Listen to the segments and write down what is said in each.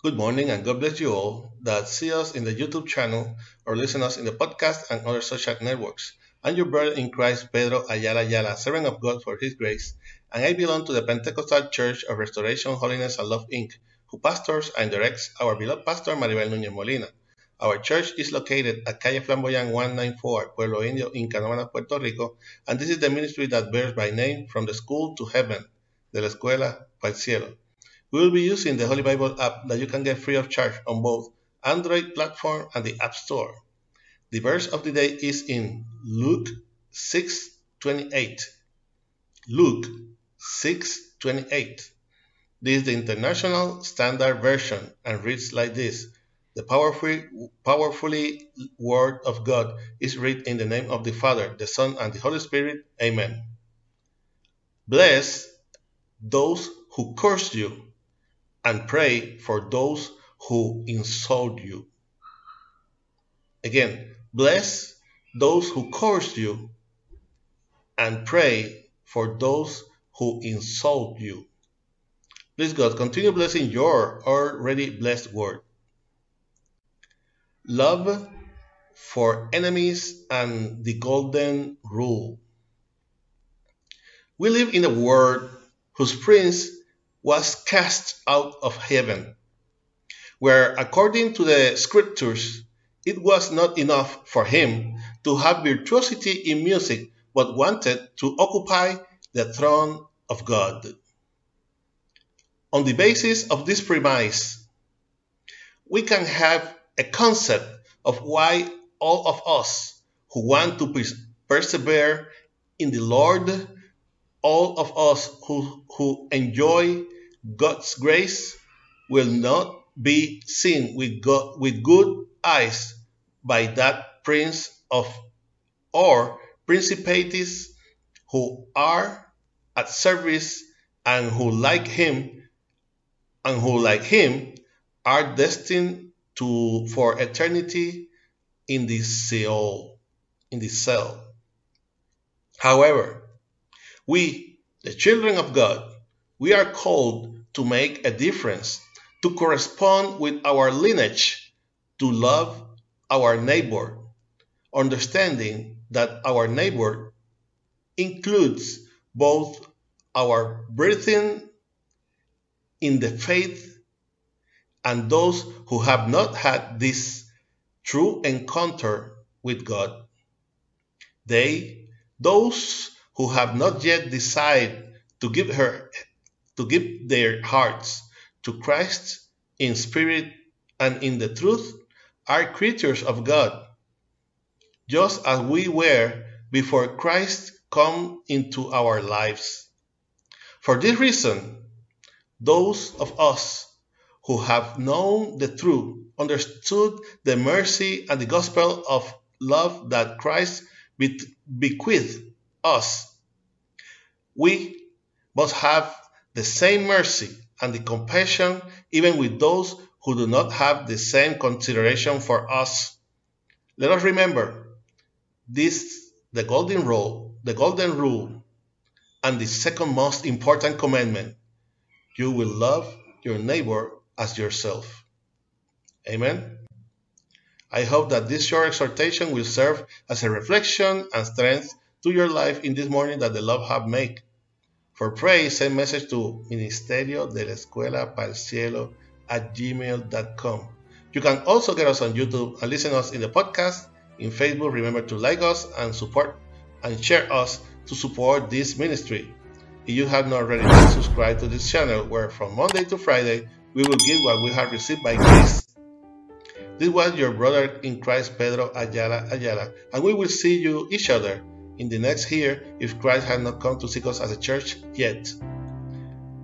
Good morning and God bless you all that see us in the YouTube channel or listen us in the podcast and other social networks. I'm your brother in Christ, Pedro Ayala Ayala, servant of God for His grace, and I belong to the Pentecostal Church of Restoration, Holiness, and Love Inc., who pastors and directs our beloved pastor Maribel Núñez Molina. Our church is located at Calle Flamboyant 194, Pueblo Indio, in Canóvanas, Puerto Rico, and this is the ministry that bears by name From the School to Heaven, de la Escuela el Cielo. We will be using the Holy Bible app that you can get free of charge on both Android platform and the App Store. The verse of the day is in Luke 6:28. Luke 6:28. This is the International Standard Version and reads like this. The powerful, powerfully word of God is read in the name of the Father, the Son, and the Holy Spirit. Amen. Bless those who curse you and pray for those who insult you. Again, bless those who curse you and pray for those who insult you. Please God, continue blessing your already blessed word. Love for enemies and the golden rule. We live in a world whose prince was cast out of heaven, where according to the scriptures, it was not enough for him to have virtuosity in music, but wanted to occupy the throne of God. On the basis of this premise, we can have a concept of why all of us who want to persevere in the Lord all of us who, who enjoy God's grace will not be seen with, God, with good eyes by that prince of or principalities who are at service and who like him and who like him are destined to for eternity in the Sheol, in the cell. However, we, the children of God, we are called to make a difference, to correspond with our lineage, to love our neighbor, understanding that our neighbor includes both our breathing in the faith and those who have not had this true encounter with God. They, those who have not yet decided to give her to give their hearts to Christ in spirit and in the truth are creatures of God, just as we were before Christ come into our lives. For this reason, those of us who have known the truth, understood the mercy and the gospel of love that Christ bequeathed us we must have the same mercy and the compassion even with those who do not have the same consideration for us. Let us remember this the golden rule, the golden rule, and the second most important commandment. You will love your neighbor as yourself. Amen. I hope that this short exhortation will serve as a reflection and strength to your life in this morning that the Lord have made. For praise, send message to Ministerio de la Escuela para el Cielo at gmail.com. You can also get us on YouTube and listen us in the podcast. In Facebook, remember to like us and support and share us to support this ministry. If you have not already, subscribe to this channel where from Monday to Friday we will give what we have received by grace. This was your brother in Christ, Pedro Ayala Ayala, and we will see you each other in the next year if Christ had not come to seek us as a church yet.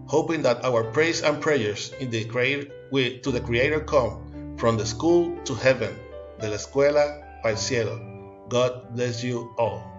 Hoping that our praise and prayers in the creator, to the Creator come from the school to heaven, de la escuela el cielo. God bless you all.